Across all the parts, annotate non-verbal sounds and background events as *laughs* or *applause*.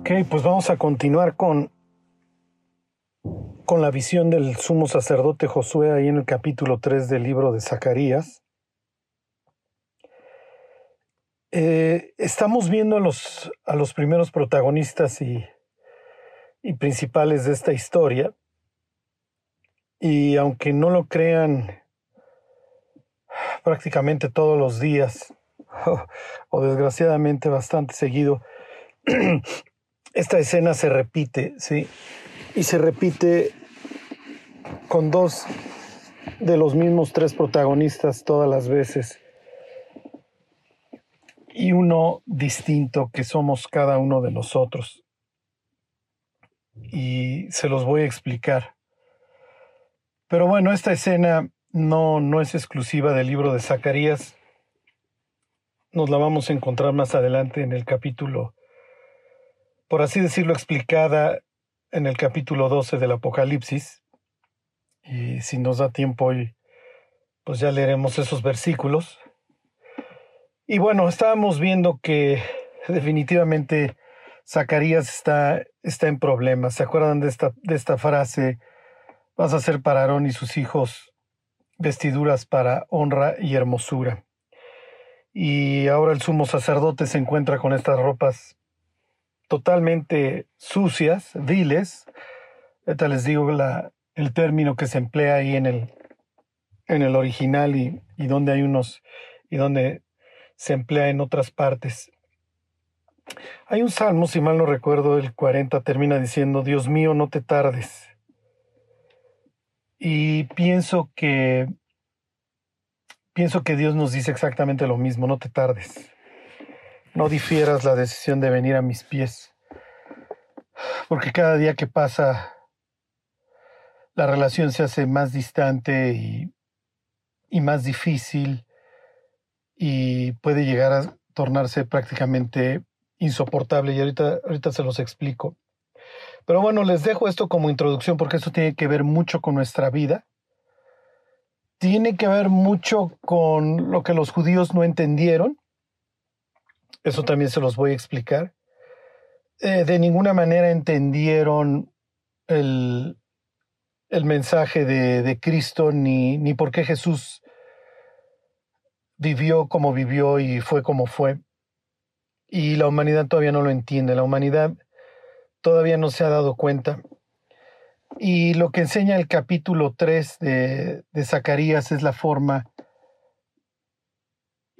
Ok, pues vamos a continuar con, con la visión del sumo sacerdote Josué ahí en el capítulo 3 del libro de Zacarías. Eh, estamos viendo a los, a los primeros protagonistas y, y principales de esta historia. Y aunque no lo crean prácticamente todos los días, *laughs* o desgraciadamente bastante seguido, *clears throat* esta escena se repite, ¿sí? Y se repite con dos de los mismos tres protagonistas todas las veces. Y uno distinto que somos cada uno de nosotros. Y se los voy a explicar. Pero bueno, esta escena no, no es exclusiva del libro de Zacarías. Nos la vamos a encontrar más adelante en el capítulo por así decirlo, explicada en el capítulo 12 del Apocalipsis. Y si nos da tiempo hoy, pues ya leeremos esos versículos. Y bueno, estábamos viendo que definitivamente Zacarías está, está en problemas. ¿Se acuerdan de esta, de esta frase? Vas a ser para Aarón y sus hijos vestiduras para honra y hermosura. Y ahora el sumo sacerdote se encuentra con estas ropas totalmente sucias, viles. Ahorita les digo el término que se emplea ahí en el, en el original y, y donde hay unos y donde se emplea en otras partes. Hay un salmo, si mal no recuerdo, el 40 termina diciendo, Dios mío, no te tardes. Y pienso que pienso que Dios nos dice exactamente lo mismo, no te tardes. No difieras la decisión de venir a mis pies, porque cada día que pasa la relación se hace más distante y, más difícil y puede llegar a tornarse prácticamente insoportable y ahorita, ahorita se los explico. Pero bueno, les dejo esto como introducción porque esto tiene que ver mucho con nuestra vida. Tiene que ver mucho con lo que los judíos no entendieron eso también se los voy a explicar. Eh, de ninguna manera entendieron el, el mensaje de, de, Cristo ni, ni por qué Jesús vivió como vivió y fue como fue. Y la humanidad todavía no lo entiende. La humanidad todavía no se ha dado cuenta. Y lo que enseña el capítulo 3 de, de Zacarías es la forma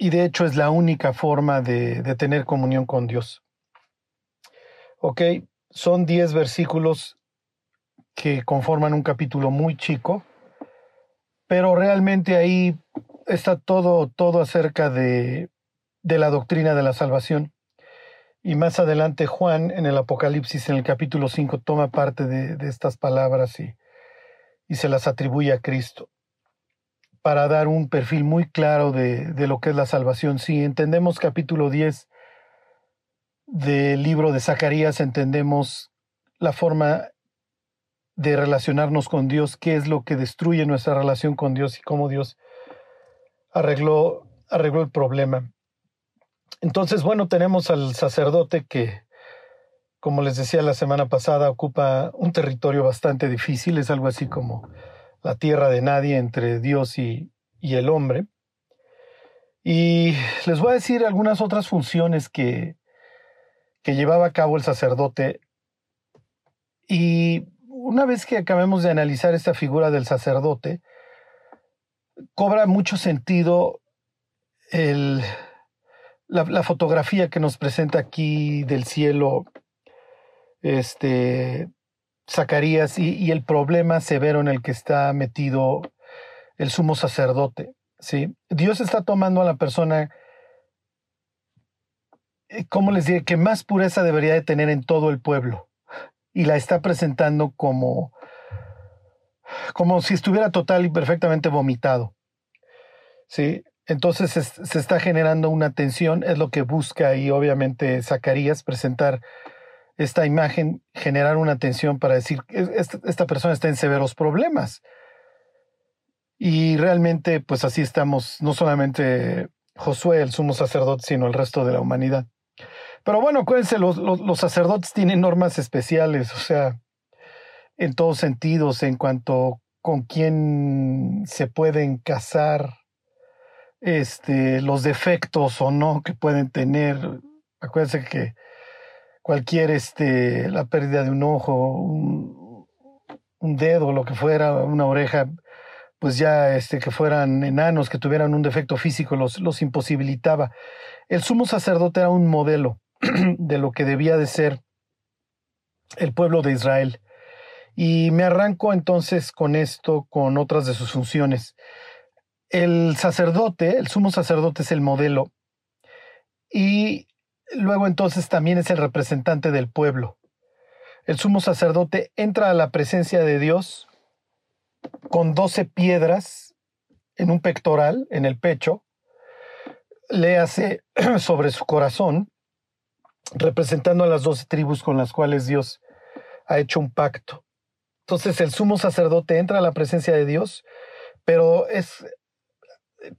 y de hecho es la única forma de, de tener comunión con Dios. Ok, son 10 versículos que conforman un capítulo muy chico, pero realmente ahí está todo, todo acerca de, de la doctrina de la salvación. Y más adelante Juan en el Apocalipsis, en el capítulo 5, toma parte de, de estas palabras y, y se las atribuye a Cristo para dar un perfil muy claro de, de, lo que es la salvación. Si entendemos capítulo 10 del libro de Zacarías, entendemos la forma de relacionarnos con Dios, qué es lo que destruye nuestra relación con Dios y cómo Dios arregló, arregló el problema. Entonces, bueno, tenemos al sacerdote que, como les decía la semana pasada, ocupa un territorio bastante difícil, es algo así como la tierra de nadie entre Dios y, y el hombre. Y les voy a decir algunas otras funciones que, que llevaba a cabo el sacerdote. Y una vez que acabemos de analizar esta figura del sacerdote, cobra mucho sentido el, la, la, fotografía que nos presenta aquí del cielo, este, Zacarías y, el problema severo en el que está metido el sumo sacerdote. ¿sí? Dios está tomando a la persona, eh, ¿cómo les diré? Que más pureza debería de tener en todo el pueblo y la está presentando como, como si estuviera total y perfectamente vomitado. ¿sí? Entonces se, se está generando una tensión, es lo que busca y obviamente Zacarías presentar esta imagen generar una atención para decir, esta, esta persona está en severos problemas. Y realmente, pues así estamos, no solamente Josué, el sumo sacerdote, sino el resto de la humanidad. Pero bueno, acuérdense, los, los, sacerdotes tienen normas especiales, o sea, en todos sentidos, en cuanto con quién se pueden casar, este, los defectos o no que pueden tener. Acuérdense que cualquier, este, la pérdida de un ojo, un, dedo, lo que fuera, una oreja, pues ya este, que fueran enanos, que tuvieran un defecto físico, los, los imposibilitaba. El sumo sacerdote era un modelo *clears throat* de lo que debía de ser el pueblo de Israel. Y me arranco entonces con esto, con otras de sus funciones. El sacerdote, el sumo sacerdote es el modelo y luego entonces también es el representante del pueblo. El sumo sacerdote entra a la presencia de Dios con doce piedras en un pectoral, en el pecho, le hace *clears throat* sobre su corazón, representando a las doce tribus con las cuales Dios ha hecho un pacto. Entonces el sumo sacerdote entra a la presencia de Dios, pero es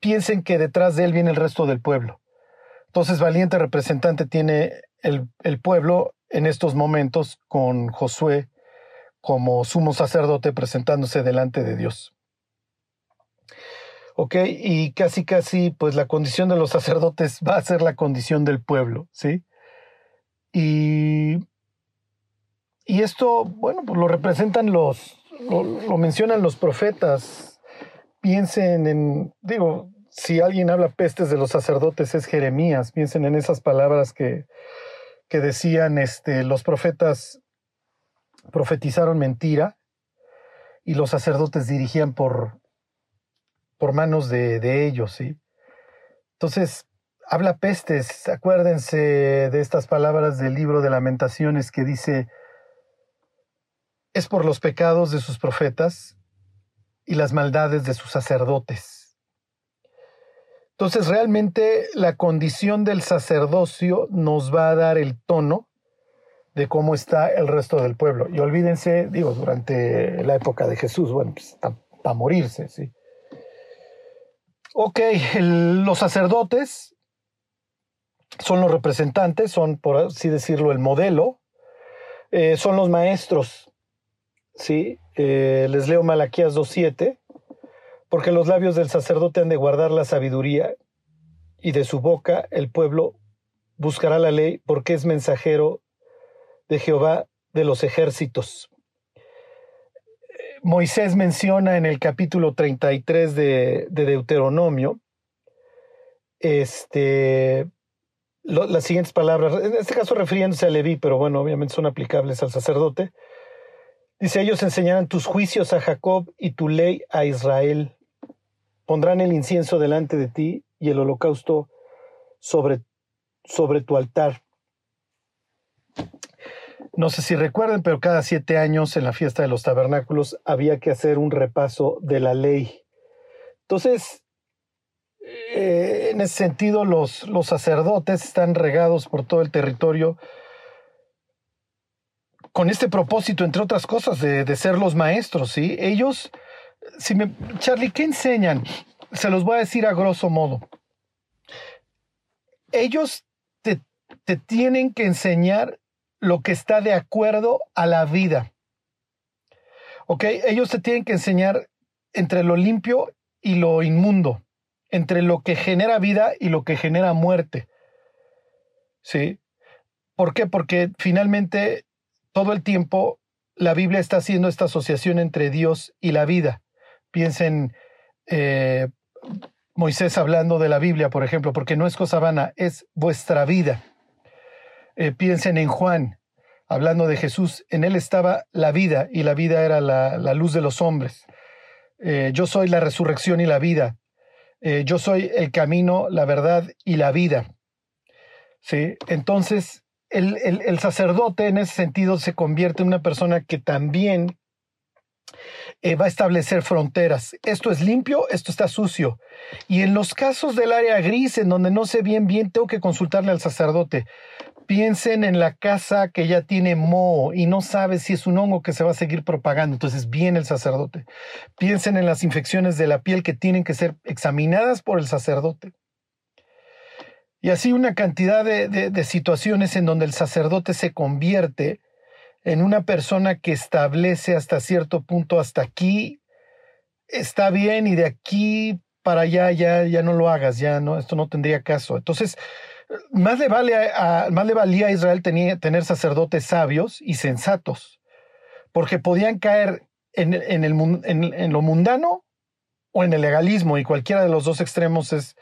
piensen que detrás de él viene el resto del pueblo. Entonces valiente representante tiene el, el pueblo en estos momentos con Josué como sumo sacerdote presentándose delante de Dios. ¿Ok? Y casi, casi, pues la condición de los sacerdotes *laughs* va a ser la condición del pueblo, ¿sí? Y, y esto, bueno, pues lo representan los, lo, lo mencionan los profetas. Piensen en, digo, si alguien habla pestes de los sacerdotes es Jeremías. Piensen en esas palabras que, que decían este, los profetas profetizaron mentira y los sacerdotes dirigían por, por manos de, de ellos, ¿sí? Entonces, habla pestes, acuérdense de estas palabras del libro de lamentaciones que dice, es por los pecados de sus profetas y las maldades de sus sacerdotes. Entonces, realmente la condición del sacerdocio nos va a dar el tono de cómo está el resto del pueblo. Y olvídense, digo, durante la época de Jesús, bueno, pues para morirse, ¿sí? Ok, los sacerdotes son los representantes, son, por así decirlo, el modelo, eh, son los maestros, ¿sí? Eh, les leo Malaquías 2.7, porque los labios del sacerdote han de guardar la sabiduría y de su boca el pueblo buscará la ley porque es mensajero de Jehová de los ejércitos. Moisés menciona en el capítulo 33 de, de Deuteronomio este, las siguientes palabras, en este caso refiriéndose a Leví, pero bueno, obviamente son aplicables al sacerdote. Dice, ellos enseñarán tus juicios a Jacob y tu ley a Israel. Pondrán el incienso delante de ti y el holocausto sobre, sobre tu altar. No sé si recuerden, pero cada siete años en la fiesta de los tabernáculos había que hacer un repaso de la ley. Entonces, eh, en ese sentido, los, los sacerdotes están regados por todo el territorio con este propósito, entre otras cosas, de, ser los maestros, ¿sí? Ellos, si me, Charlie, ¿qué enseñan? Se los voy a decir a grosso modo. Ellos te, te tienen que enseñar lo que está de acuerdo a la vida. ¿Ok? Ellos te tienen que enseñar entre lo limpio y lo inmundo, entre lo que genera vida y lo que genera muerte. ¿Sí? ¿Por qué? Porque finalmente todo el tiempo la Biblia está haciendo esta asociación entre Dios y la vida. Piensen eh, Moisés hablando de la Biblia, por ejemplo, porque no es cosa vana, es vuestra vida. Eh, piensen en Juan, hablando de Jesús, en él estaba la vida y la vida era la, luz de los hombres. Eh, yo soy la resurrección y la vida. Eh, yo soy el camino, la verdad y la vida. Entonces, el, sacerdote en ese sentido se convierte en una persona que también va a establecer fronteras. Esto es limpio, esto está sucio. Y en los casos del área gris, en donde no sé bien, bien, tengo que consultarle al sacerdote. Piensen en la casa que ya tiene moho y no sabe si es un hongo que se va a seguir propagando. Entonces viene el sacerdote. Piensen en las infecciones de la piel que tienen que ser examinadas por el sacerdote. Y así una cantidad de, de, situaciones en donde el sacerdote se convierte en una persona que establece hasta cierto punto, hasta aquí está bien y de aquí para allá ya, ya no lo hagas, ya no, esto no tendría caso. Entonces, más le, vale más le valía a Israel tener sacerdotes sabios y sensatos, porque podían caer en, en, el, en, lo mundano o en el legalismo, y cualquiera de los dos extremos es,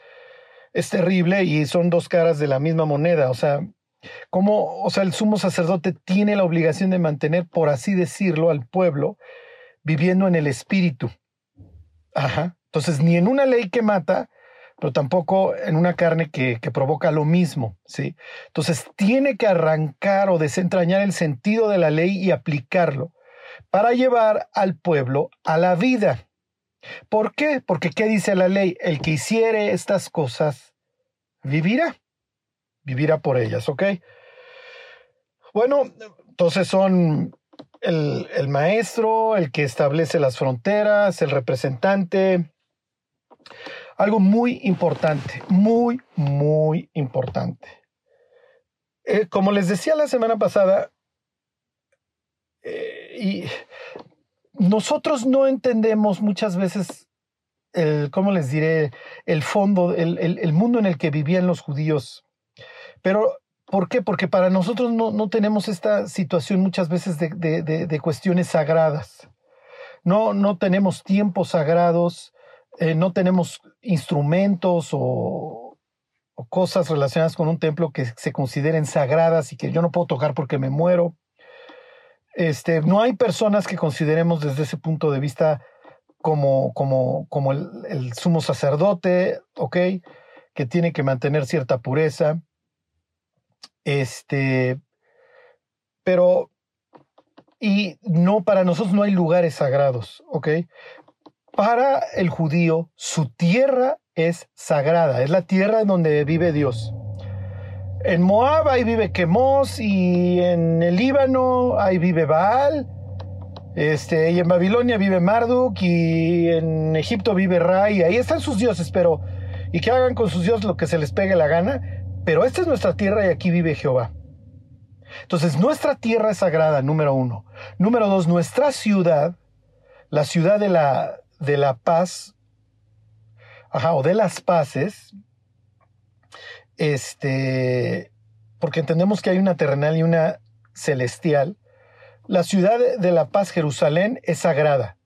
es terrible y son dos caras de la misma moneda. O sea, como, o sea, el sumo sacerdote tiene la obligación de mantener, por así decirlo, al pueblo viviendo en el espíritu. Ajá. Entonces, ni en una ley que mata, pero tampoco en una carne que, que, provoca lo mismo, ¿sí? Entonces, tiene que arrancar o desentrañar el sentido de la ley y aplicarlo para llevar al pueblo a la vida. ¿Por qué? Porque ¿qué dice la ley? El que hiciere estas cosas vivirá, vivirá por ellas, ¿ok? Bueno, entonces son el, el maestro, el que establece las fronteras, el representante, algo muy importante, muy, muy importante. Eh, como les decía la semana pasada, eh, y nosotros no entendemos muchas veces el, ¿cómo les diré? El fondo, el, el, mundo en el que vivían los judíos. Pero, ¿por qué? Porque para nosotros no, no tenemos esta situación muchas veces de, de, de, cuestiones sagradas. No, no tenemos tiempos sagrados, eh, no tenemos instrumentos o, cosas relacionadas con un templo que se consideren sagradas y que yo no puedo tocar porque me muero. Este, no hay personas que consideremos desde ese punto de vista como, como, como el, el, sumo sacerdote, ¿ok? Que tiene que mantener cierta pureza. Este, pero, y no, para nosotros no hay lugares sagrados, ¿ok? Para el judío, su tierra es sagrada, es la tierra en donde vive Dios. En Moab ahí vive Quemos y en el Líbano ahí vive Baal. Este, y en Babilonia vive Marduk y en Egipto vive Ra y ahí están sus dioses, pero y que hagan con sus dioses lo que se les pegue la gana, pero esta es nuestra tierra y aquí vive Jehová. Entonces, nuestra tierra es sagrada, número uno. Número dos, nuestra ciudad, la ciudad de la, de la paz, ajá, o de las paces, este, porque entendemos que hay una terrenal y una celestial, la ciudad de la paz, Jerusalén, es sagrada.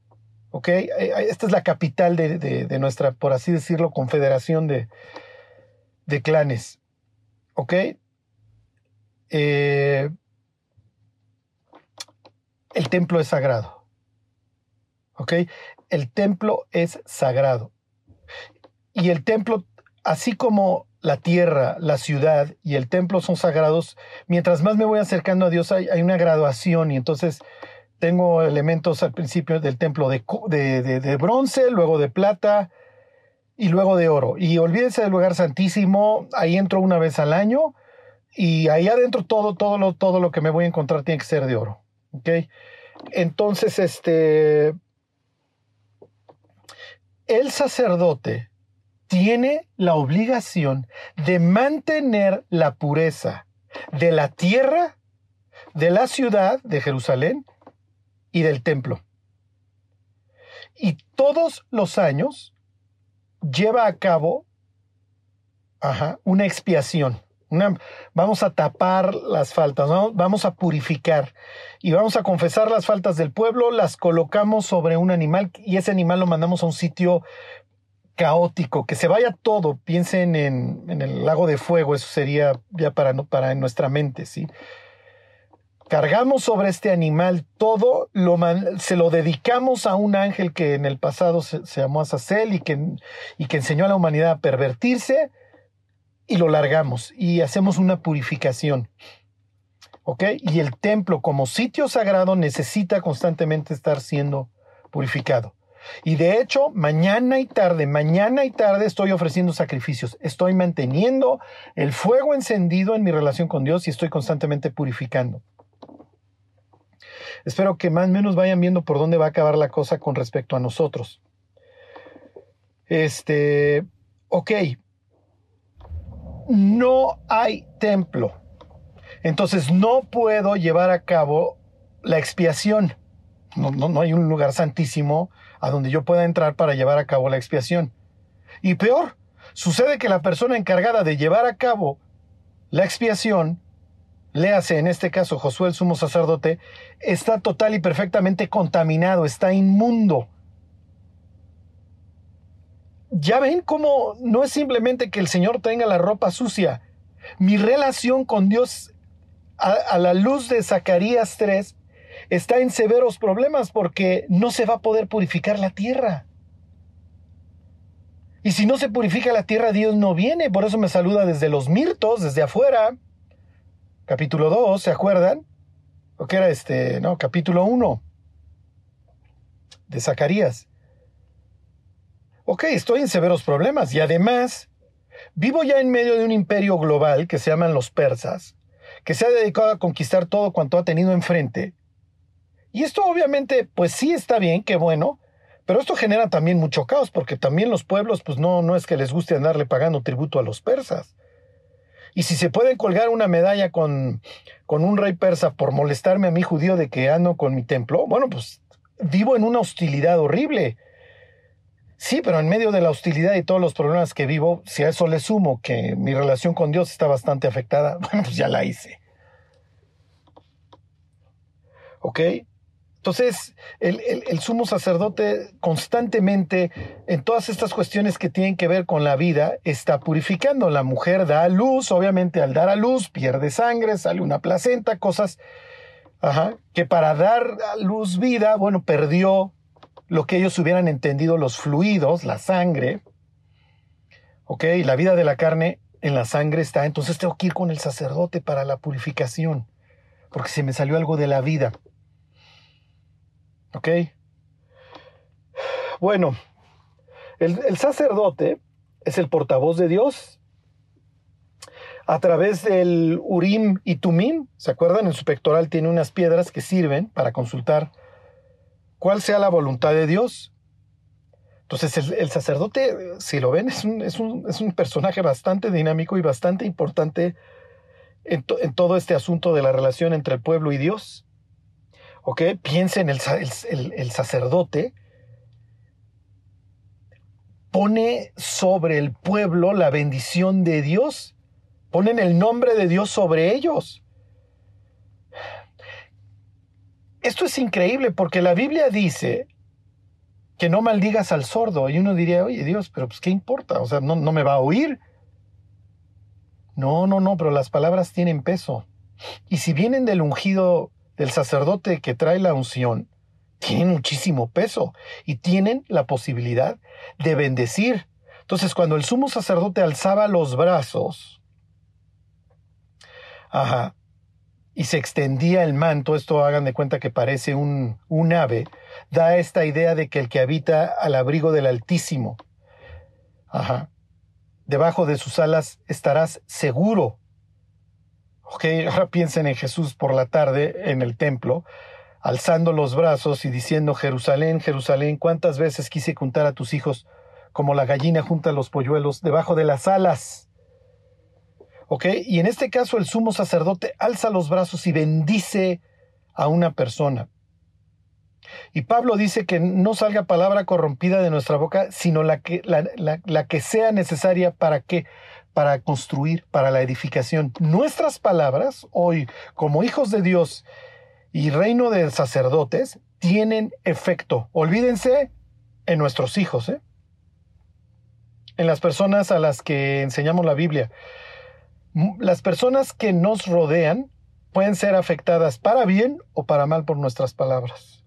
¿Ok? Eh, eh, esta es la capital de, de, nuestra, por así decirlo, confederación de, de clanes. ¿Ok? Eh, el templo es sagrado. ¿Ok? el templo es sagrado. Y el templo, así como la tierra, la ciudad y el templo son sagrados, mientras más me voy acercando a Dios hay, una graduación y entonces tengo elementos al principio del templo de, de, bronce, luego de plata y luego de oro. Y olvídense del lugar santísimo, ahí entro una vez al año y ahí adentro todo, todo lo, todo lo que me voy a encontrar tiene que ser de oro. ¿ok? Entonces, este, el sacerdote tiene la obligación de mantener la pureza de la tierra, de la ciudad de Jerusalén y del templo. Y todos los años lleva a cabo una expiación. Vamos a tapar las faltas, vamos a purificar y vamos a confesar las faltas del pueblo, las colocamos sobre un animal y ese animal lo mandamos a un sitio caótico, que se vaya todo, piensen en, el lago de fuego, eso sería ya para, para nuestra mente, ¿sí? Cargamos sobre este animal todo, lo, se lo dedicamos a un ángel que en el pasado se, llamó Azazel y que, y que enseñó a la humanidad a pervertirse, y lo largamos y hacemos una purificación. ¿Ok? Y el templo como sitio sagrado necesita constantemente estar siendo purificado. Y de hecho, mañana y tarde, mañana y tarde estoy ofreciendo sacrificios. Estoy manteniendo el fuego encendido en mi relación con Dios y estoy constantemente purificando. Espero que más o menos vayan viendo por dónde va a acabar la cosa con respecto a nosotros. Este, ok, no hay templo. Entonces no puedo llevar a cabo la expiación. No, no, hay un lugar santísimo a donde yo pueda entrar para llevar a cabo la expiación. Y peor, sucede que la persona encargada de llevar a cabo la expiación, léase en este caso Josué el sumo sacerdote, está total y perfectamente contaminado, está inmundo. Ya ven cómo no es simplemente que el Señor tenga la ropa sucia. Mi relación con Dios a, la luz de Zacarías 3 está en severos problemas porque no se va a poder purificar la tierra. Y si no se purifica la tierra, Dios no viene. Por eso me saluda desde los mirtos, desde afuera. Capítulo 2, ¿se acuerdan? ¿O qué era este? No, capítulo 1 de Zacarías. Ok, estoy en severos problemas y además vivo ya en medio de un imperio global que se llaman los persas, que se ha dedicado a conquistar todo cuanto ha tenido enfrente. Y esto obviamente, pues sí está bien, qué bueno, pero esto genera también mucho caos, porque también los pueblos, pues no, no es que les guste andarle pagando tributo a los persas. Y si se puede colgar una medalla con, con un rey persa por molestarme a mi judío de que ando con mi templo, bueno, pues vivo en una hostilidad horrible. Sí, pero en medio de la hostilidad y todos los problemas que vivo, si a eso le sumo que mi relación con Dios está bastante afectada, *laughs* bueno, pues ya la hice. ¿Ok? Entonces, el, sumo sacerdote constantemente en todas estas cuestiones que tienen que ver con la vida está purificando. La mujer da a luz, obviamente al dar a luz pierde sangre, sale una placenta, cosas que para dar a luz vida, bueno, perdió lo que ellos hubieran entendido los fluidos, la sangre. ¿Ok? La vida de la carne en la sangre está. Entonces tengo que ir con el sacerdote para la purificación, porque se me salió algo de la vida. ¿Ok? Bueno, el, sacerdote es el portavoz de Dios a través del Urim y Tumim. ¿Se acuerdan? En su pectoral tiene unas piedras que sirven para consultar cuál sea la voluntad de Dios. Entonces el, sacerdote, si lo ven, es un, personaje bastante dinámico y bastante importante en todo este asunto de la relación entre el pueblo y Dios. ¿Ok? Piensen, el, el, sacerdote pone sobre el pueblo la bendición de Dios, ponen el nombre de Dios sobre ellos. Esto es increíble porque la Biblia dice que no maldigas al sordo y uno diría, oye Dios, pero pues qué importa, o sea, no, no me va a oír. No, no, no, pero las palabras tienen peso. Y si vienen del ungido del sacerdote que trae la unción tienen muchísimo peso y tienen la posibilidad de bendecir. Entonces, cuando el sumo sacerdote alzaba los brazos, ajá, y se extendía el manto, esto hagan de cuenta que parece un, un ave, da esta idea de que el que habita al abrigo del Altísimo, ajá, debajo de sus alas estarás seguro Ok, ahora piensen en Jesús por la tarde en el templo, alzando los brazos y diciendo, Jerusalén, Jerusalén, ¿cuántas veces quise juntar a tus hijos como la gallina junta los polluelos debajo de las alas? Ok, y en este caso el sumo sacerdote alza los brazos y bendice a una persona. Y Pablo dice que no salga palabra corrompida de nuestra boca, sino la que, la que sea necesaria para que para construir, para la edificación. Nuestras palabras hoy, como hijos de Dios y reino de sacerdotes, tienen efecto. Olvídense en nuestros hijos, ¿eh? en las personas a las que enseñamos la Biblia. Las personas que nos rodean pueden ser afectadas para bien o para mal por nuestras palabras.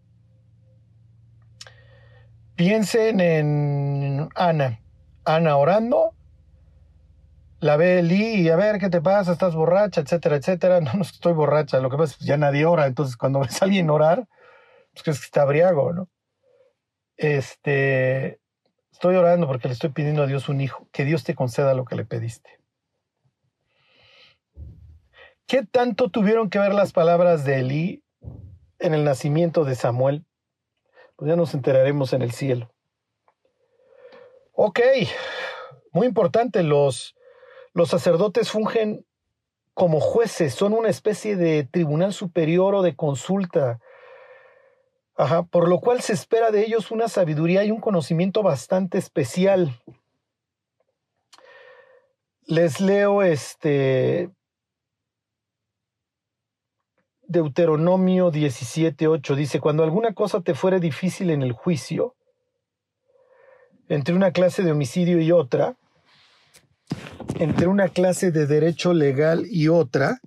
Piensen en Ana. Ana orando la ve Lee y a ver qué te pasa, estás borracha, etcétera, etcétera. *laughs* No, no estoy borracha, lo que pasa es que ya nadie ora, entonces cuando *laughs* ves a alguien orar, pues crees que está briago, ¿no? Este, estoy orando porque le estoy pidiendo a Dios un hijo, que Dios te conceda lo que le pediste. ¿Qué tanto tuvieron que ver las palabras de Elí en el nacimiento de Samuel? Pues ya nos enteraremos en el cielo. Ok, muy importante, los Los sacerdotes fungen como jueces, son una especie de tribunal superior o de consulta. Por lo cual se espera de ellos una sabiduría y un conocimiento bastante especial. Les leo este Deuteronomio 17:8 dice, cuando alguna cosa te fuere difícil en el juicio, entre una clase de homicidio y otra, entre una clase de derecho legal y otra,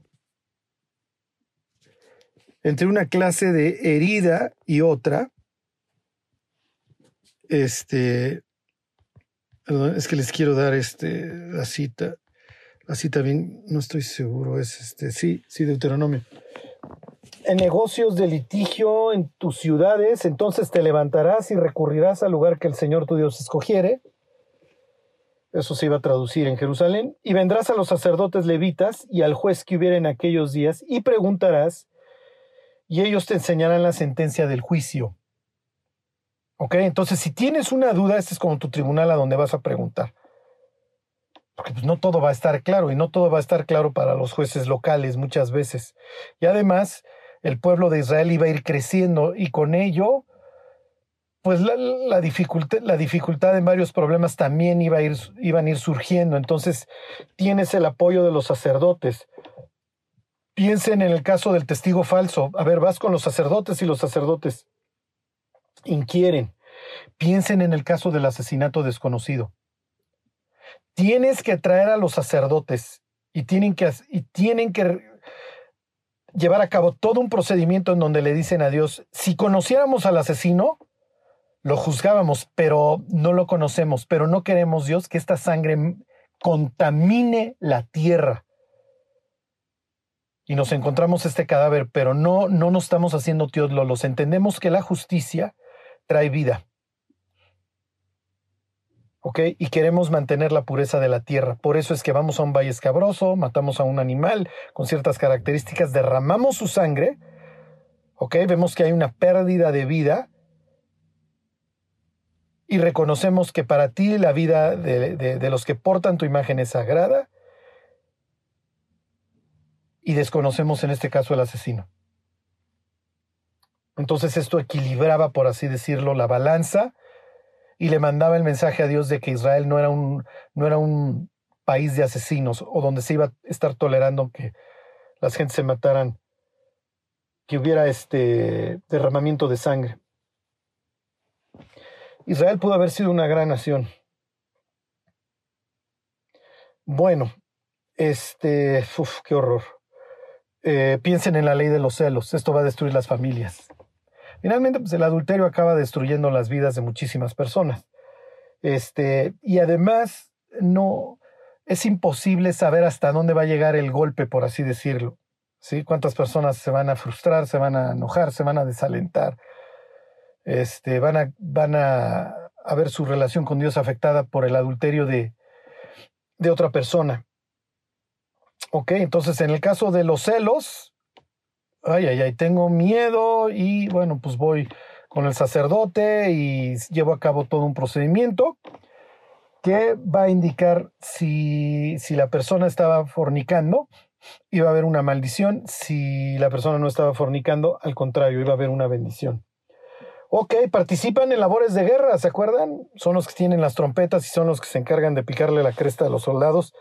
entre una clase de herida y otra, este, perdón, es que les quiero dar este, la cita, la cita bien, no estoy seguro, es este, sí, sí, Deuteronomio. En negocios de litigio en tus ciudades, entonces te levantarás y recurrirás al lugar que el Señor tu Dios escogiere, eso se iba a traducir en Jerusalén, y vendrás a los sacerdotes levitas y al juez que hubiera en aquellos días, y preguntarás, y ellos te enseñarán la sentencia del juicio. ¿Ok? Entonces, si tienes una duda, este es como tu tribunal a donde vas a preguntar. Porque pues, no todo va a estar claro, y no todo va a estar claro para los jueces locales muchas veces. Y además, el pueblo de Israel iba a ir creciendo, y con ello pues la, dificultad, la dificultad en varios problemas también iba a ir, iban a ir surgiendo. Entonces, tienes el apoyo de los sacerdotes. Piensen en el caso del testigo falso. A ver, vas con los sacerdotes y los sacerdotes inquieren. Piensen en el caso del asesinato desconocido. Tienes que traer a los sacerdotes y tienen que, y tienen que llevar a cabo todo un procedimiento en donde le dicen a Dios, si conociéramos al asesino, lo juzgábamos, pero no lo conocemos, pero no queremos, Dios, que esta sangre contamine la tierra. Y nos encontramos este cadáver, pero no, no nos estamos haciendo tíos lolos. Entendemos que la justicia trae vida. ¿Ok? Y queremos mantener la pureza de la tierra. Por eso es que vamos a un valle escabroso, matamos a un animal con ciertas características, derramamos su sangre. ¿Ok? Vemos que hay una pérdida de vida y reconocemos que para ti la vida de, los que portan tu imagen es sagrada y desconocemos en este caso el asesino. Entonces esto equilibraba, por así decirlo, la balanza y le mandaba el mensaje a Dios de que Israel no era un, no era un país de asesinos o donde se iba a estar tolerando que las gentes se mataran, que hubiera este derramamiento de sangre. Israel pudo haber sido una gran nación. Bueno, este, uf, qué horror. Eh, piensen en la ley de los celos, esto va a destruir las familias. Finalmente, pues el adulterio acaba destruyendo las vidas de muchísimas personas. Este, y además, no, es imposible saber hasta dónde va a llegar el golpe, por así decirlo. ¿Sí? Cuántas personas se van a frustrar, se van a enojar, se van a desalentar este, van, a, van a, ver su relación con Dios afectada por el adulterio de, de otra persona. Ok, entonces en el caso de los celos, ay, ay, ay, tengo miedo y bueno, pues voy con el sacerdote y llevo a cabo todo un procedimiento que va a indicar si, si la persona estaba fornicando, iba a haber una maldición, si la persona no estaba fornicando, al contrario, iba a haber una bendición. Ok, participan en labores de guerra, ¿se acuerdan? Son los que tienen las trompetas y son los que se encargan de picarle la cresta a los soldados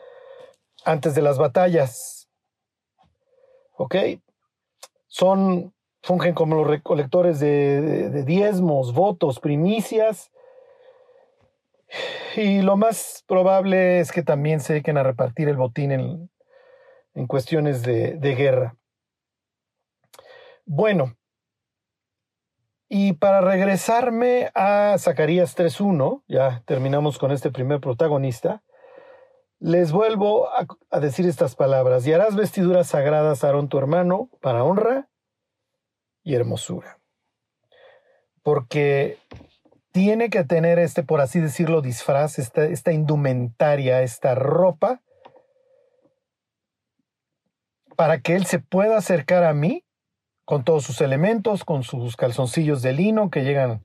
antes de las batallas. Ok, son, fungen como los recolectores de, diezmos, votos, primicias. Y lo más probable es que también se dediquen a repartir el botín en, en cuestiones de, de guerra. Bueno, y para regresarme a Zacarías 3.1, ya terminamos con este primer protagonista, les vuelvo a, decir estas palabras. Y harás vestiduras sagradas a Aarón tu hermano para honra y hermosura. Porque tiene que tener este, por así decirlo, disfraz, esta, esta indumentaria, esta ropa, para que él se pueda acercar a mí con todos sus elementos, con sus calzoncillos de lino que llegan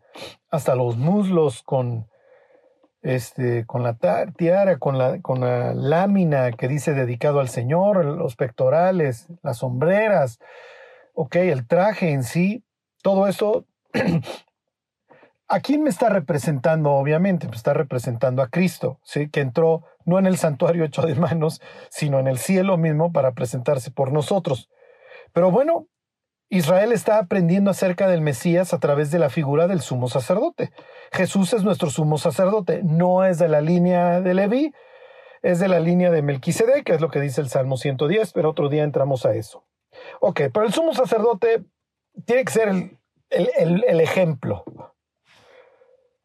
hasta los muslos, con este, con la tiara, con la, con la lámina que dice dedicado al Señor, los pectorales, las sombreras, ok, el traje en sí, todo eso. *clears throat* ¿A quién me está representando? Obviamente, me está representando a Cristo, ¿sí? que entró no en el santuario hecho de manos, sino en el cielo mismo para presentarse por nosotros. Pero bueno, Israel está aprendiendo acerca del Mesías a través de la figura del sumo sacerdote. Jesús es nuestro sumo sacerdote, no es de la línea de Leví, es de la línea de Melquisedec, que es lo que dice el Salmo 110, pero otro día entramos a eso. Ok, pero el sumo sacerdote tiene que ser el, ejemplo.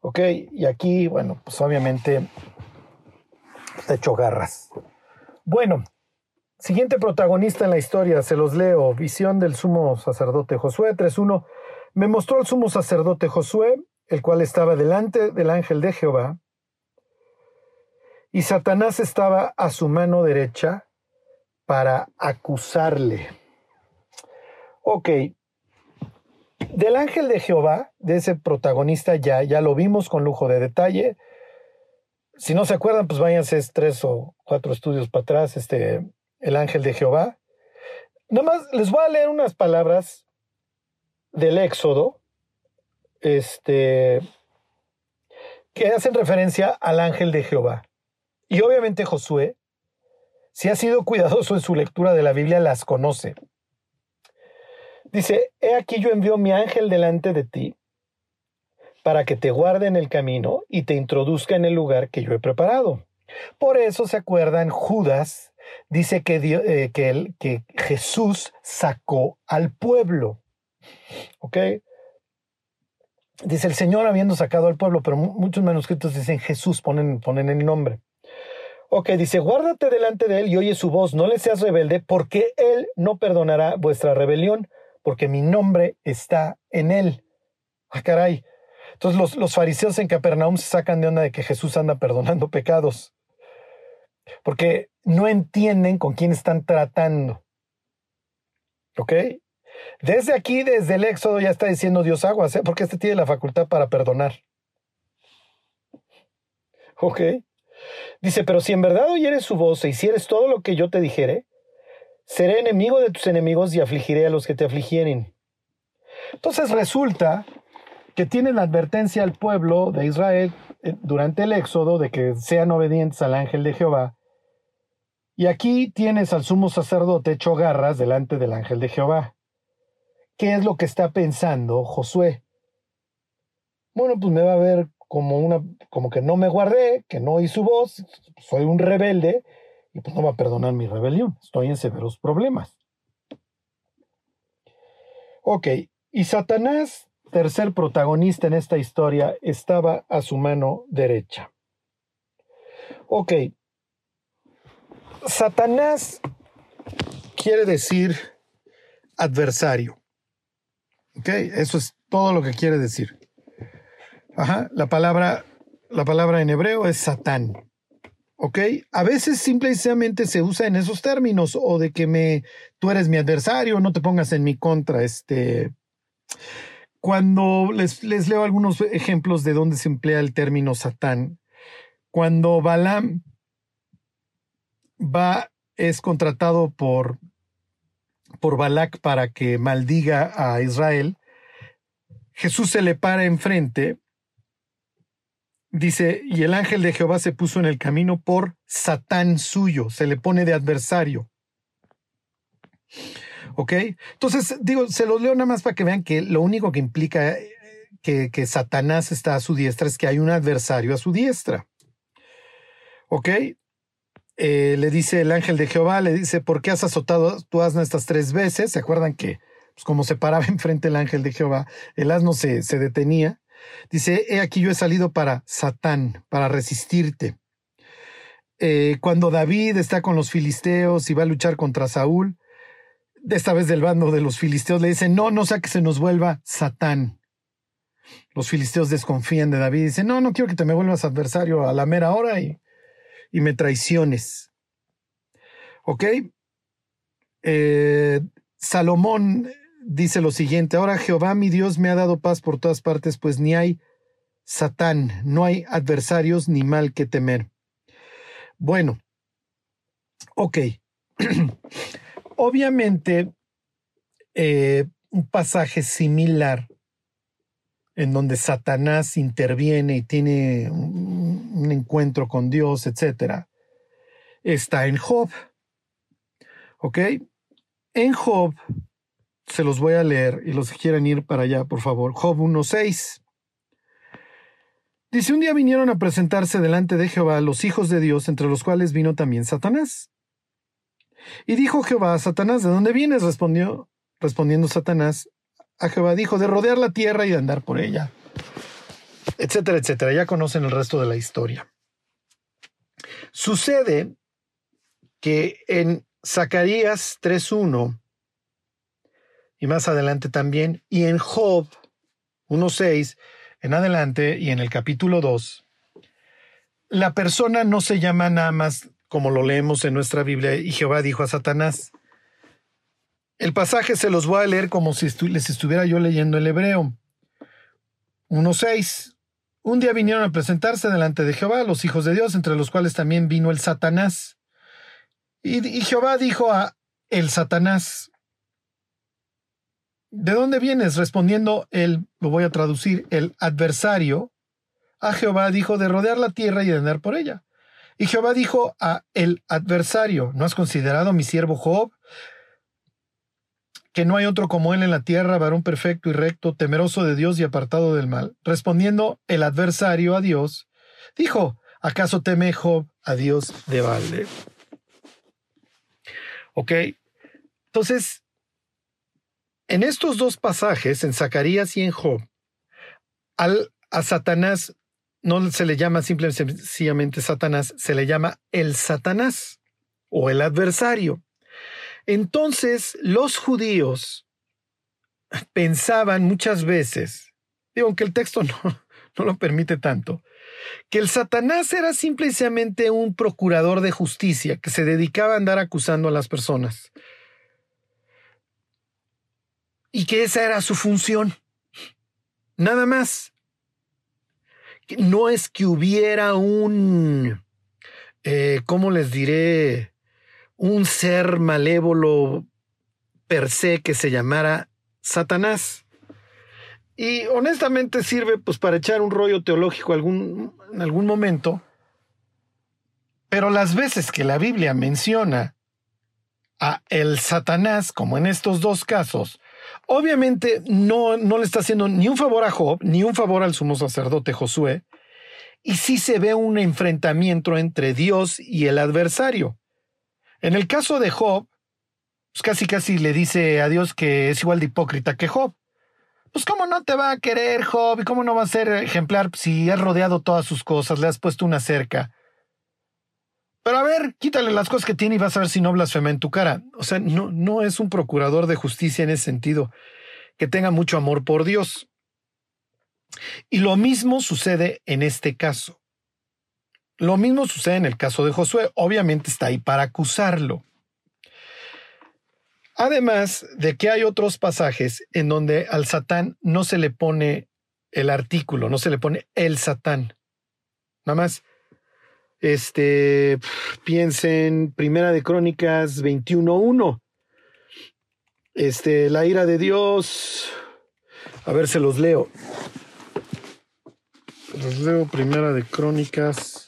Ok, y aquí, bueno, pues obviamente está hecho garras. Bueno, Siguiente protagonista en la historia, se los leo. Visión del sumo sacerdote Josué 3.1. Me mostró el sumo sacerdote Josué, el cual estaba delante del ángel de Jehová, y Satanás estaba a su mano derecha para acusarle. Ok, del ángel de Jehová, de ese protagonista ya, ya lo vimos con lujo de detalle. Si no se acuerdan, pues váyanse tres o cuatro estudios para atrás, este, el ángel de Jehová. Nada más les voy a leer unas palabras del Éxodo, este, que hacen referencia al ángel de Jehová. Y obviamente Josué, si ha sido cuidadoso en su lectura de la Biblia, las conoce. Dice, he aquí yo envío mi ángel delante de ti para que te guarde en el camino y te introduzca en el lugar que yo he preparado. Por eso se acuerdan Judas dice que, eh, que, que Jesús sacó al pueblo. ¿Ok? Dice el Señor habiendo sacado al pueblo, pero muchos manuscritos dicen Jesús, ponen, ponen el nombre. Ok, dice, guárdate delante de él y oye su voz, no le seas rebelde, porque él no perdonará vuestra rebelión, porque mi nombre está en él. Ah, caray. Entonces los, los fariseos en Capernaum se sacan de onda de que Jesús anda perdonando pecados porque no entienden con quién están tratando. ¿Ok? Desde aquí, desde el Éxodo, ya está diciendo Dios aguas, ¿eh? porque este tiene la facultad para perdonar. ¿Ok? Dice, pero si en verdad oyeres su voz e hicieres todo lo que yo te dijere, seré enemigo de tus enemigos y afligiré a los que te afligieren. Entonces resulta que tiene la advertencia al pueblo de Israel eh, durante el Éxodo de que sean obedientes al ángel de Jehová y aquí tienes al sumo sacerdote hecho garras delante del ángel de Jehová. ¿Qué es lo que está pensando Josué? Bueno, pues me va a ver como una, como que no me guardé, que no oí su voz, soy un rebelde, y pues no va a perdonar mi rebelión. Estoy en severos problemas. Ok, y Satanás, tercer protagonista en esta historia, estaba a su mano derecha. Ok, Satanás quiere decir adversario. ¿Ok? Eso es todo lo que quiere decir. Ajá, la palabra, la palabra en hebreo es Satán. ¿Ok? A veces simplemente se usa en esos términos o de que me, tú eres mi adversario, no te pongas en mi contra. Este, cuando les, les leo algunos ejemplos de dónde se emplea el término Satán, cuando Balaam va, es contratado por, por Balak para que maldiga a Israel. Jesús se le para enfrente. Dice, y el ángel de Jehová se puso en el camino por Satán suyo, se le pone de adversario. ¿Ok? Entonces, digo, se los leo nada más para que vean que lo único que implica que, que Satanás está a su diestra es que hay un adversario a su diestra. ¿Ok? Eh, le dice el ángel de Jehová, le dice, ¿por qué has azotado tu asno estas tres veces? ¿Se acuerdan que, pues, como se paraba *laughs* enfrente el ángel de Jehová, el asno se, se detenía? Dice, he aquí yo he salido para Satán, para resistirte. Eh, cuando David está con los filisteos y va a luchar contra Saúl, esta vez del bando de los filisteos, le dice, no, no sea que se nos vuelva Satán. Los filisteos desconfían de David y dicen, no, no quiero que te me vuelvas adversario a la mera hora y y me traiciones. ¿Ok? Eh, Salomón dice lo siguiente, ahora Jehová mi Dios me ha dado paz por todas partes, pues ni hay Satán, no hay adversarios ni mal que temer. Bueno, ok. *clears throat* Obviamente, eh, un pasaje similar en donde Satanás interviene y tiene un, un encuentro con Dios, etc., está en Job. ¿Ok? En Job, se los voy a leer y los que quieran ir para allá, por favor. Job 1.6. Dice, un día vinieron a presentarse delante de Jehová los hijos de Dios, entre los cuales vino también Satanás. Y dijo Jehová a Satanás, ¿de dónde vienes? Respondió, respondiendo Satanás a Jehová, dijo, de rodear la tierra y de andar por ella. Etcétera, etcétera. Ya conocen el resto de la historia. Sucede que en Zacarías 3.1 y más adelante también, y en Job 1.6 en adelante y en el capítulo 2, la persona no se llama nada más como lo leemos en nuestra Biblia, y Jehová dijo a Satanás. El pasaje se los voy a leer como si les estuviera yo leyendo el hebreo. 1.6. Un día vinieron a presentarse delante de Jehová los hijos de Dios, entre los cuales también vino el Satanás. Y, Jehová dijo a el Satanás, ¿de dónde vienes? Respondiendo él, lo voy a traducir, el adversario, a Jehová dijo de rodear la tierra y de andar por ella. Y Jehová dijo a el adversario, ¿no has considerado mi siervo Job? Que no hay otro como él en la tierra, varón perfecto y recto, temeroso de Dios y apartado del mal. Respondiendo el adversario a Dios, dijo, ¿acaso teme Job a Dios de balde? ¿Ok? Entonces, en estos dos pasajes, en Zacarías y en Job, al, a Satanás no se le llama simplemente sencillamente Satanás, se le llama el Satanás o el adversario. Entonces los judíos pensaban muchas veces, digo, aunque el texto *laughs* no, no lo permite tanto, que el Satanás era simplemente un procurador de justicia que se dedicaba a andar acusando a las personas. Y que esa era su función. Nada más no es que hubiera un, eh, ¿cómo les diré? Un ser malévolo per se que se llamara Satanás. Y honestamente sirve pues para echar un rollo teológico algún, en algún momento. Pero las veces que la Biblia menciona a el Satanás, como en estos dos casos, Obviamente no, no le está haciendo ni un favor a Job, ni un favor al sumo sacerdote Josué, y sí se ve un enfrentamiento entre Dios y el adversario. En el caso de Job, pues casi casi le dice a Dios que es igual de hipócrita que Job. Pues cómo no te va a querer Job y cómo no va a ser ejemplar si has rodeado todas sus cosas, le has puesto una cerca. Pero a ver, quítale las cosas que tiene y vas a ver si no blasfema en tu cara. O sea, no, no es un procurador de justicia en ese sentido, que tenga mucho amor por Dios. Y lo mismo sucede en este caso. Lo mismo sucede en el caso de Josué. Obviamente está ahí para acusarlo. Además de que hay otros pasajes en donde al Satán no se le pone el artículo, no se le pone el Satán. Nada más este, piensen, Primera de Crónicas 21.1. Este, la ira de Dios. A ver, se los leo. Los leo Primera de Crónicas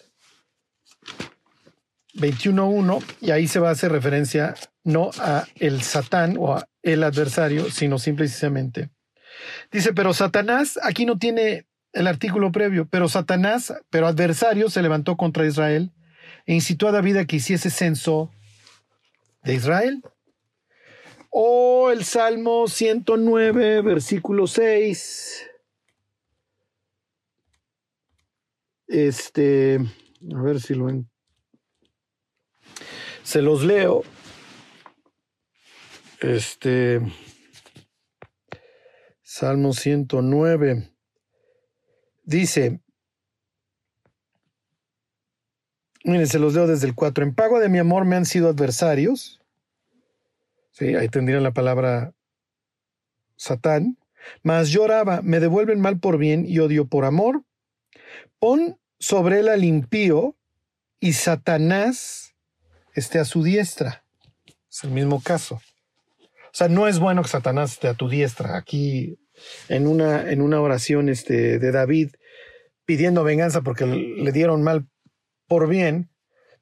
21.1 y ahí se va a hacer referencia no a el Satán o a el adversario, sino simplemente. Dice, pero Satanás aquí no tiene el artículo previo, pero Satanás, pero adversario, se levantó contra Israel e incitó a David a que hiciese censo de Israel. O el Salmo 109, versículo 6. Este, a ver si lo ven. Se los leo. Este, Salmo 109. Dice, miren, se los leo desde el 4. En pago de mi amor me han sido adversarios. Sí, ahí tendría la palabra Satán. Mas lloraba, me devuelven mal por bien y odio por amor. pon sobre él al impío y Satanás esté a su diestra. Es el mismo caso. O sea, no es bueno que Satanás esté a tu diestra. Aquí, en una, en una oración este, de David, pidiendo venganza porque le dieron mal por bien,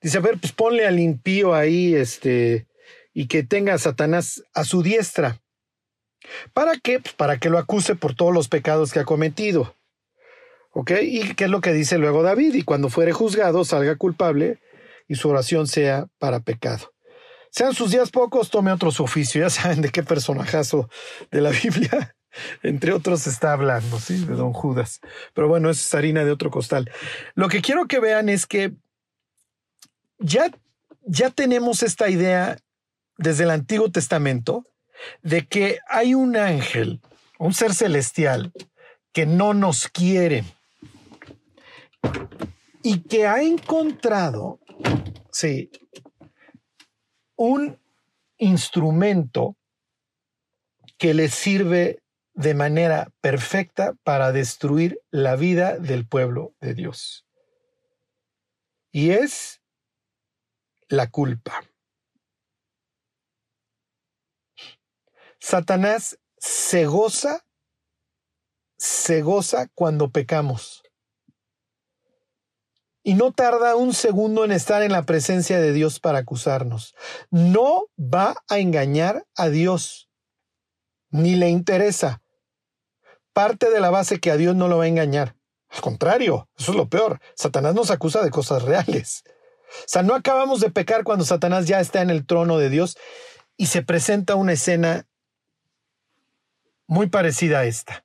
dice, a ver, pues ponle al impío ahí, este, y que tenga a Satanás a su diestra. ¿Para qué? Pues para que lo acuse por todos los pecados que ha cometido. ¿Ok? ¿Y qué es lo que dice luego David? Y cuando fuere juzgado, salga culpable y su oración sea para pecado. Sean sus días pocos, tome otro su oficio. Ya saben de qué personajazo de la *laughs* Biblia, entre otros, está hablando, ¿sí? De don Judas. Pero bueno, es harina de otro costal. Lo que quiero que vean es que ya, ya tenemos esta idea desde el Antiguo Testamento de que hay un ángel, un ser celestial, que no nos quiere y que ha encontrado, sí, un instrumento que le sirve de manera perfecta para destruir la vida del pueblo de Dios. Y es la culpa. Satanás se goza, se goza cuando pecamos. Y no tarda un segundo en estar en la presencia de Dios para acusarnos. No va a engañar a Dios, ni le interesa. Parte de la base que a Dios no lo va a engañar. Al contrario, eso es lo peor. Satanás nos acusa de cosas reales. O sea, no acabamos de pecar cuando Satanás ya está en el trono de Dios y se presenta una escena muy parecida a esta.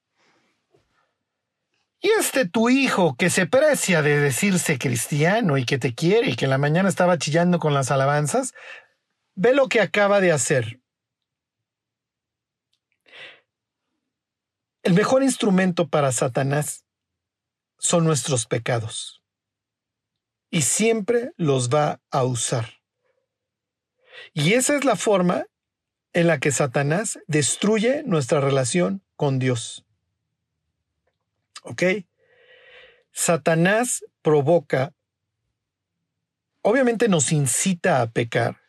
Y este tu hijo que se precia de decirse cristiano y que te quiere y que en la mañana estaba chillando con las alabanzas, ve lo que acaba de hacer. El mejor instrumento para Satanás son nuestros pecados. Y siempre los va a usar. Y esa es la forma en la que Satanás destruye nuestra relación con Dios. ¿Ok? Satanás provoca, obviamente nos incita a pecar.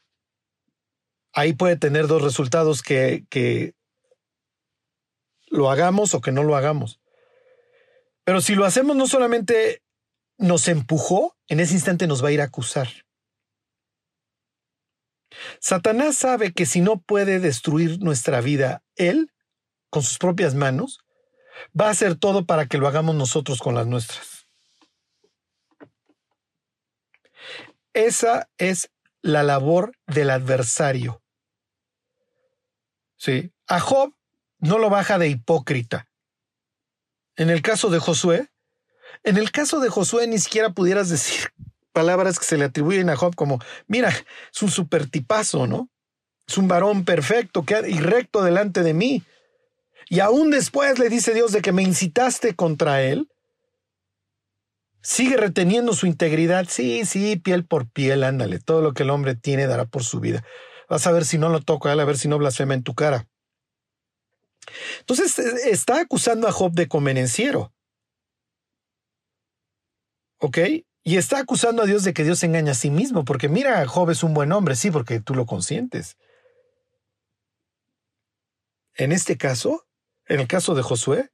Ahí puede tener dos resultados que, que lo hagamos o que no lo hagamos. Pero si lo hacemos no solamente nos empujó, en ese instante nos va a ir a acusar. Satanás sabe que si no puede destruir nuestra vida él, con sus propias manos, va a hacer todo para que lo hagamos nosotros con las nuestras. Esa es la labor del adversario. Sí, a Job no lo baja de hipócrita. En el caso de Josué, en el caso de Josué ni siquiera pudieras decir palabras que se le atribuyen a Job como, mira, es un super tipazo, ¿no? Es un varón perfecto y recto delante de mí. Y aún después le dice Dios de que me incitaste contra él. Sigue reteniendo su integridad. Sí, sí, piel por piel, ándale. Todo lo que el hombre tiene dará por su vida. Vas a ver si no lo toca, a ver si no blasfema en tu cara. Entonces está acusando a Job de convenenciero. ¿Ok? Y está acusando a Dios de que Dios engaña a sí mismo, porque mira, Job es un buen hombre, sí, porque tú lo consientes. En este caso, en el caso de Josué,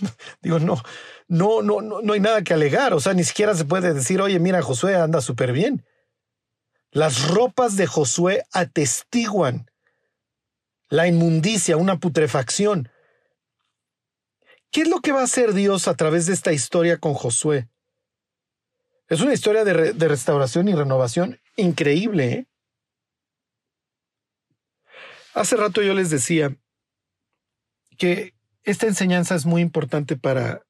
*laughs* digo, no, no, no, no, hay nada que alegar, o sea, ni siquiera se puede decir, oye, mira, Josué anda súper bien. Las ropas de Josué atestiguan la inmundicia, una putrefacción. ¿Qué es lo que va a hacer Dios a través de esta historia con Josué? Es una historia de, restauración y renovación increíble. ¿eh? Hace rato yo les decía que esta enseñanza es muy importante para,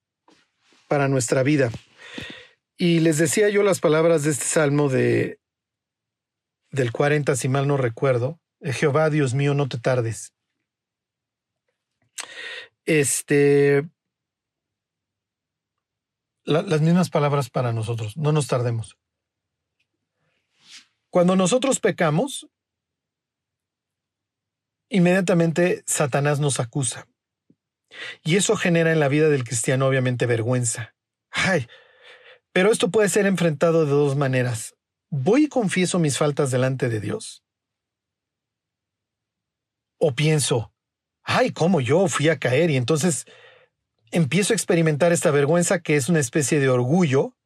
para nuestra vida. Y les decía yo las palabras de este salmo de, del 40, si mal no recuerdo. Jehová, Dios mío, no te tardes. Este, las mismas palabras para nosotros, no nos tardemos. Cuando nosotros pecamos, inmediatamente Satanás nos acusa. Y eso genera en la vida del cristiano obviamente vergüenza. Ay, Pero esto puede ser enfrentado de dos maneras. ¿Voy y confieso mis faltas delante de Dios? ¿O pienso, ay, cómo yo fui a caer y entonces empiezo a experimentar esta vergüenza que es una especie de orgullo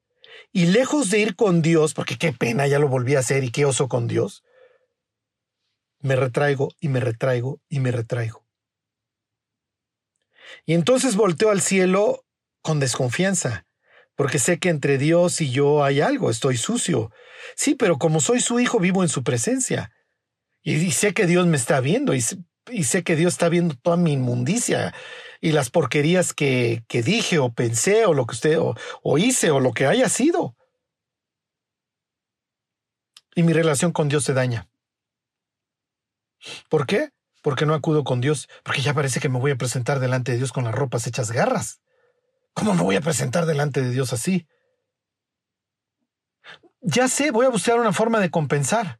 y lejos de ir con Dios, porque qué pena, ya lo volví a hacer y qué oso con Dios, me retraigo y me retraigo y me retraigo. Y entonces volteo al cielo con desconfianza, porque sé que entre Dios y yo hay algo, estoy sucio. Sí, pero como soy su hijo, vivo en su presencia. Y, sé que Dios me está viendo y, sé que Dios está viendo toda mi inmundicia y las porquerías que, que dije o pensé o lo que usted o hice o lo que haya sido. Y mi relación con Dios se daña. ¿Por qué? Porque no acudo con Dios, porque ya parece que me voy a presentar delante de Dios con las ropas hechas garras. ¿Cómo me voy a presentar delante de Dios así? Ya sé, voy a buscar una forma de compensar.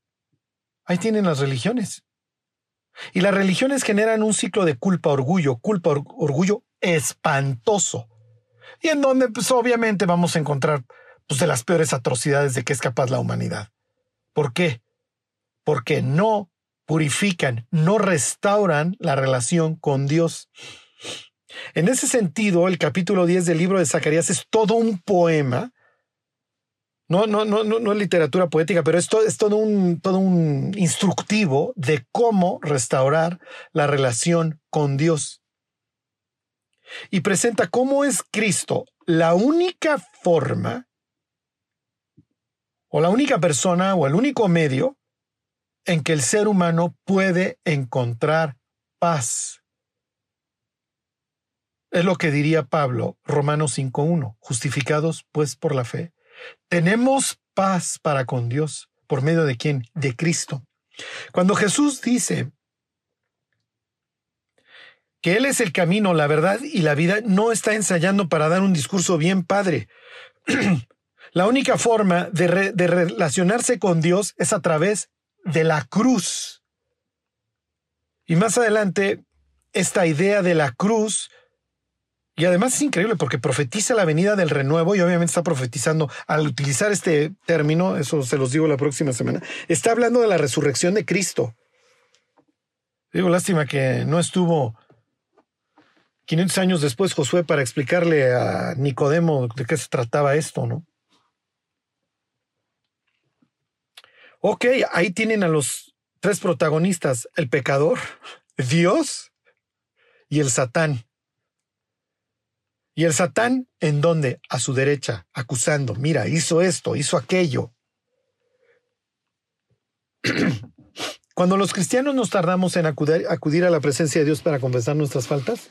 Ahí tienen las religiones. Y las religiones generan un ciclo de culpa, orgullo, culpa, orgullo espantoso. Y en donde, pues obviamente vamos a encontrar pues, de las peores atrocidades de que es capaz la humanidad. ¿Por qué? Porque no purifican, no restauran la relación con Dios. En ese sentido, el capítulo 10 del libro de Zacarías es todo un poema. No, no, no, no, es literatura poética, pero es, es todo, un, todo un instructivo de cómo restaurar la relación con Dios. Y presenta cómo es Cristo la única forma o la única persona o el único medio en que el ser humano puede encontrar paz. Es lo que diría Pablo, Romanos 5.1, justificados pues por la fe. Tenemos paz para con Dios. ¿Por medio de quién? De Cristo. Cuando Jesús dice que Él es el camino, la verdad y la vida, no está ensayando para dar un discurso bien padre. *clears throat* la única forma de, de relacionarse con Dios es a través de la cruz. Y más adelante, esta idea de la cruz y además es increíble porque profetiza la venida del renuevo y obviamente está profetizando al utilizar este término, eso se los digo la próxima semana, está hablando de la resurrección de Cristo. Digo, lástima que no estuvo 500 años después Josué para explicarle a Nicodemo de qué se trataba esto, ¿no? Ok, ahí tienen a los tres protagonistas, el pecador, Dios y el Satán. Y el Satán, ¿en dónde? A su derecha, acusando, mira, hizo esto, hizo aquello. *clears throat* Cuando los cristianos nos tardamos en acudir, acudir, a la presencia de Dios para confesar nuestras faltas,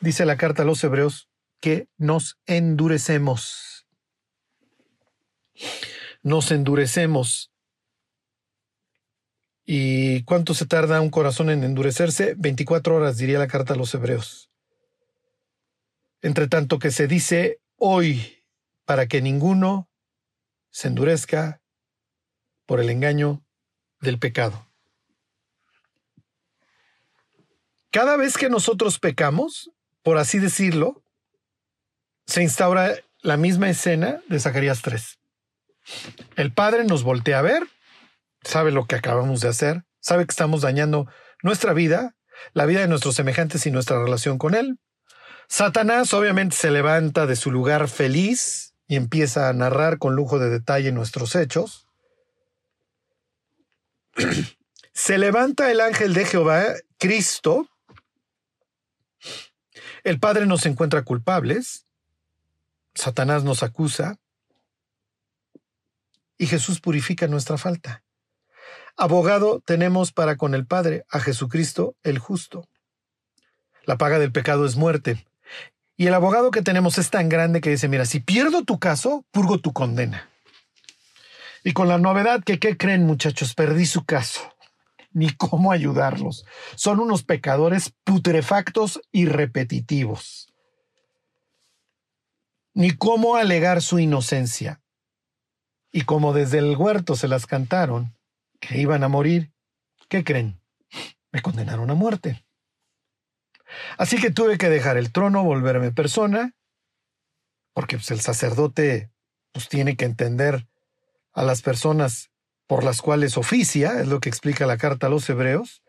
dice la carta a los hebreos que nos endurecemos. Nos endurecemos. ¿Y cuánto se tarda un corazón en endurecerse? 24 horas, diría la carta a los hebreos entre tanto que se dice hoy para que ninguno se endurezca por el engaño del pecado. Cada vez que nosotros pecamos, por así decirlo, se instaura la misma escena de Zacarías 3. El Padre nos voltea a ver, sabe lo que acabamos de hacer, sabe que estamos dañando nuestra vida, la vida de nuestros semejantes y nuestra relación con Él. Satanás obviamente se levanta de su lugar feliz y empieza a narrar con lujo de detalle nuestros hechos. *clears throat* se levanta el ángel de Jehová, Cristo. El Padre nos encuentra culpables. Satanás nos acusa. Y Jesús purifica nuestra falta. Abogado tenemos para con el Padre a Jesucristo el justo. La paga del pecado es muerte, y el abogado que tenemos es tan grande que dice, mira, si pierdo tu caso, purgo tu condena. Y con la novedad que, ¿qué creen muchachos? Perdí su caso. *laughs* Ni cómo ayudarlos. Son unos pecadores putrefactos y repetitivos. Ni cómo alegar su inocencia. Y como desde el huerto se las cantaron, que iban a morir, ¿qué creen? Me condenaron a muerte. Así que tuve que dejar el trono, volverme persona, porque pues, el sacerdote pues, tiene que entender a las personas por las cuales oficia, es lo que explica la carta a los hebreos.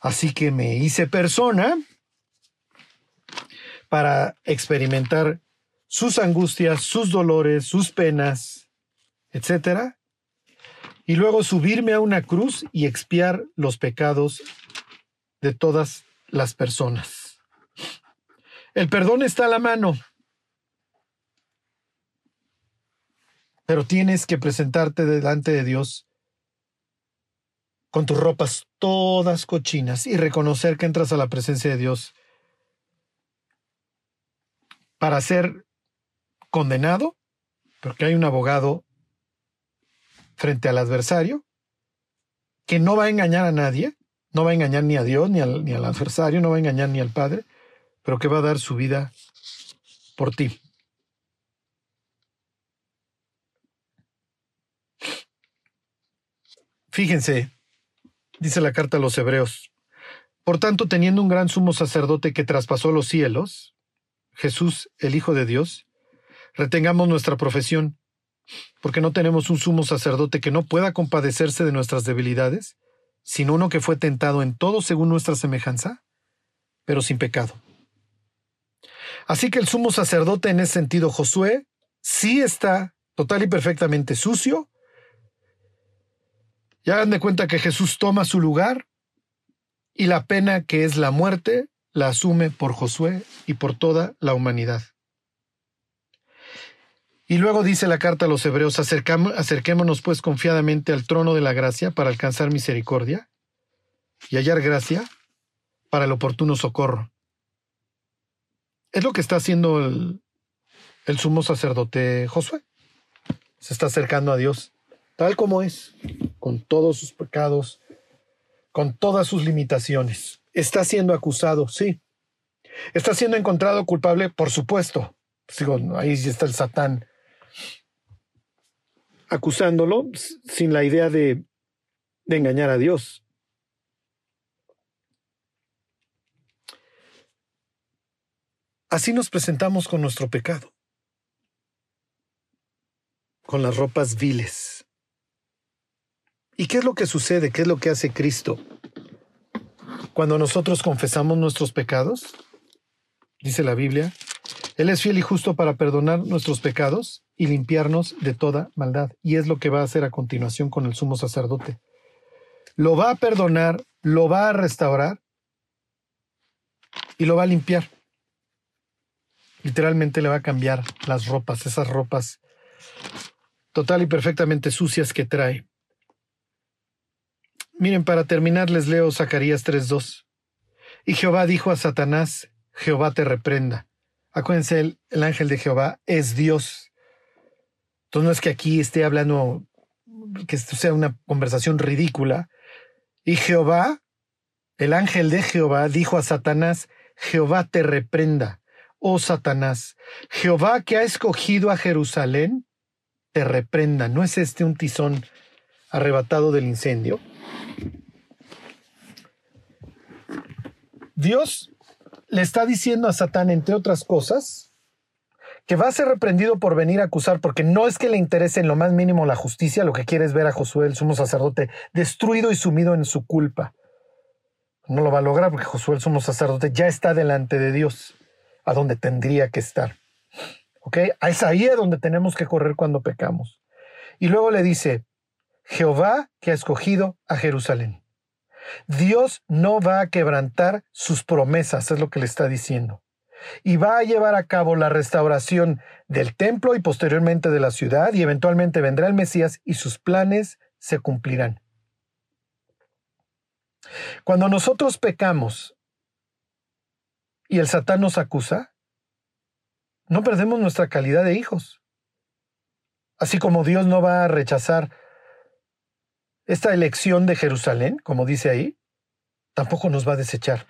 Así que me hice persona para experimentar sus angustias, sus dolores, sus penas, etc. Y luego subirme a una cruz y expiar los pecados de todas las personas. El perdón está a la mano, pero tienes que presentarte delante de Dios con tus ropas todas cochinas y reconocer que entras a la presencia de Dios para ser condenado, porque hay un abogado frente al adversario que no va a engañar a nadie, no va a engañar ni a Dios, ni al, ni al adversario, no va a engañar ni al Padre, pero que va a dar su vida por ti. Fíjense, dice la carta a los hebreos, por tanto, teniendo un gran sumo sacerdote que traspasó los cielos, Jesús, el Hijo de Dios, retengamos nuestra profesión, porque no tenemos un sumo sacerdote que no pueda compadecerse de nuestras debilidades, sino uno que fue tentado en todo según nuestra semejanza, pero sin pecado. Así que el sumo sacerdote en ese sentido, Josué, sí está total y perfectamente sucio, ya dan de cuenta que Jesús toma su lugar y la pena que es la muerte la asume por Josué y por toda la humanidad. Y luego dice la carta a los hebreos, acerquémonos pues confiadamente al trono de la gracia para alcanzar misericordia y hallar gracia para el oportuno socorro. Es lo que está haciendo el, sumo sacerdote Josué. Se está acercando a Dios tal como es, con todos sus pecados, con todas sus limitaciones. Está siendo acusado, sí. Está siendo encontrado culpable, por supuesto. ahí está el Satán acusándolo sin la idea de, de engañar a Dios. Así nos presentamos con nuestro pecado, con las ropas viles ¿Y qué es lo que sucede? ¿Qué es lo que hace Cristo? Cuando nosotros confesamos nuestros pecados, dice la Biblia, Él es fiel y justo para perdonar nuestros pecados y limpiarnos de toda maldad. Y es lo que va a hacer a continuación con el sumo sacerdote. Lo va a perdonar, lo va a restaurar y lo va a limpiar. Literalmente le va a cambiar las ropas, esas ropas total y perfectamente sucias que trae. Miren, para terminar les leo Zacarías 3.2. Y Jehová dijo a Satanás, Jehová te reprenda. Acuérdense, el, el, ángel de Jehová es Dios. Entonces no es que aquí esté hablando, que esto sea una conversación ridícula. Y Jehová, el ángel de Jehová, dijo a Satanás, Jehová te reprenda. Oh Satanás, Jehová que ha escogido a Jerusalén, te reprenda. ¿No es este un tizón arrebatado del incendio? Dios le está diciendo a Satán, entre otras cosas, que va a ser reprendido por venir a acusar, porque no es que le interese en lo más mínimo la justicia, lo que quiere es ver a Josué, el sumo sacerdote, destruido y sumido en su culpa. No lo va a lograr porque Josué, el sumo sacerdote, ya está delante de Dios, a donde tendría que estar. ¿Ok? Es ahí a donde tenemos que correr cuando pecamos. Y luego le dice, Jehová que ha escogido a Jerusalén. Dios no va a quebrantar sus promesas, es lo que le está diciendo. Y va a llevar a cabo la restauración del templo y posteriormente de la ciudad y eventualmente vendrá el Mesías y sus planes se cumplirán. Cuando nosotros pecamos y el Satán nos acusa, no perdemos nuestra calidad de hijos. Así como Dios no va a rechazar esta elección de Jerusalén, como dice ahí, tampoco nos va a desechar.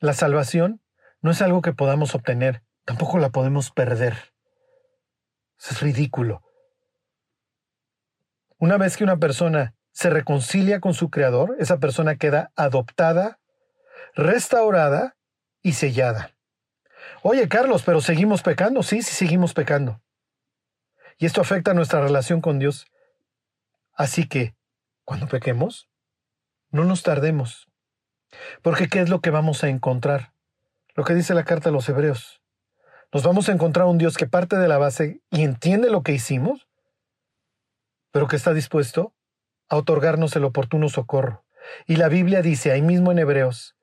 La salvación no es algo que podamos obtener, tampoco la podemos perder. es ridículo. Una vez que una persona se reconcilia con su Creador, esa persona queda adoptada, restaurada y sellada. Oye, Carlos, pero seguimos pecando. Sí, sí, seguimos pecando. Y esto afecta nuestra relación con Dios. Así que, cuando pequemos, no nos tardemos. Porque ¿qué es lo que vamos a encontrar? Lo que dice la carta a los hebreos. Nos vamos a encontrar un Dios que parte de la base y entiende lo que hicimos, pero que está dispuesto a otorgarnos el oportuno socorro. Y la Biblia dice ahí mismo en Hebreos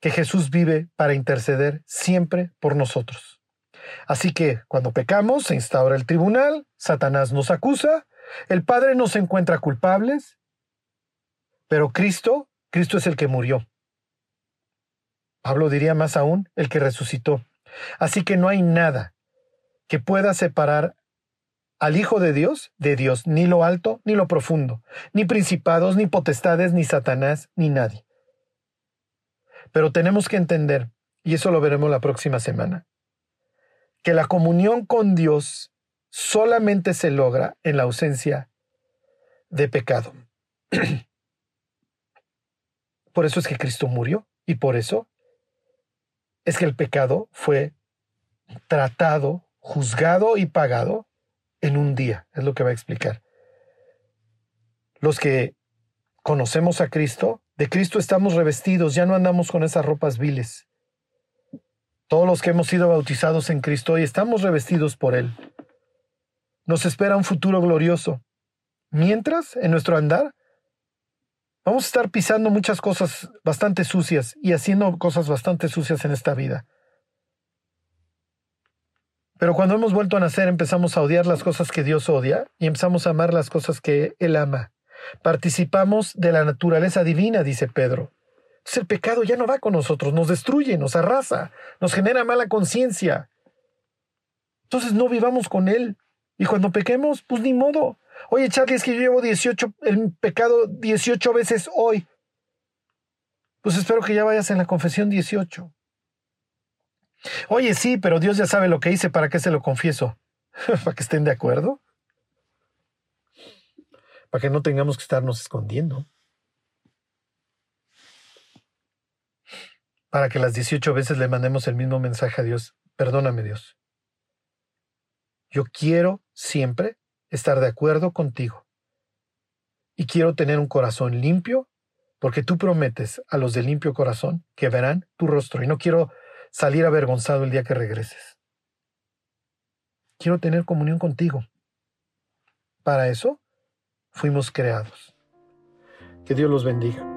que Jesús vive para interceder siempre por nosotros. Así que cuando pecamos se instaura el tribunal, Satanás nos acusa, el Padre nos encuentra culpables, pero Cristo, Cristo es el que murió. Pablo diría más aún, el que resucitó. Así que no hay nada que pueda separar al Hijo de Dios de Dios, ni lo alto ni lo profundo, ni principados, ni potestades, ni Satanás, ni nadie. Pero tenemos que entender, y eso lo veremos la próxima semana, que la comunión con Dios solamente se logra en la ausencia de pecado. *clears throat* por eso es que Cristo murió y por eso es que el pecado fue tratado, juzgado y pagado en un día, es lo que va a explicar. Los que conocemos a Cristo, de Cristo estamos revestidos, ya no andamos con esas ropas viles. Todos los que hemos sido bautizados en Cristo hoy estamos revestidos por Él. Nos espera un futuro glorioso. Mientras, en nuestro andar, Vamos a estar pisando muchas cosas bastante sucias y haciendo cosas bastante sucias en esta vida. Pero cuando hemos vuelto a nacer empezamos a odiar las cosas que Dios odia y empezamos a amar las cosas que Él ama. Participamos de la naturaleza divina, dice Pedro. Entonces el pecado ya no va con nosotros, nos destruye, nos arrasa, nos genera mala conciencia. Entonces no vivamos con Él. Y cuando pequemos, pues ni modo. Oye, Charlie, es que yo llevo 18, el pecado 18 veces hoy. Pues espero que ya vayas en la confesión 18. Oye, sí, pero Dios ya sabe lo que hice, ¿para qué se lo confieso? *laughs* ¿Para que estén de acuerdo? Para que no tengamos que estarnos escondiendo. Para que las 18 veces le mandemos el mismo mensaje a Dios. Perdóname, Dios. Yo quiero siempre estar de acuerdo contigo. Y quiero tener un corazón limpio, porque tú prometes a los de limpio corazón que verán tu rostro. Y no quiero salir avergonzado el día que regreses. Quiero tener comunión contigo. Para eso fuimos creados. Que Dios los bendiga.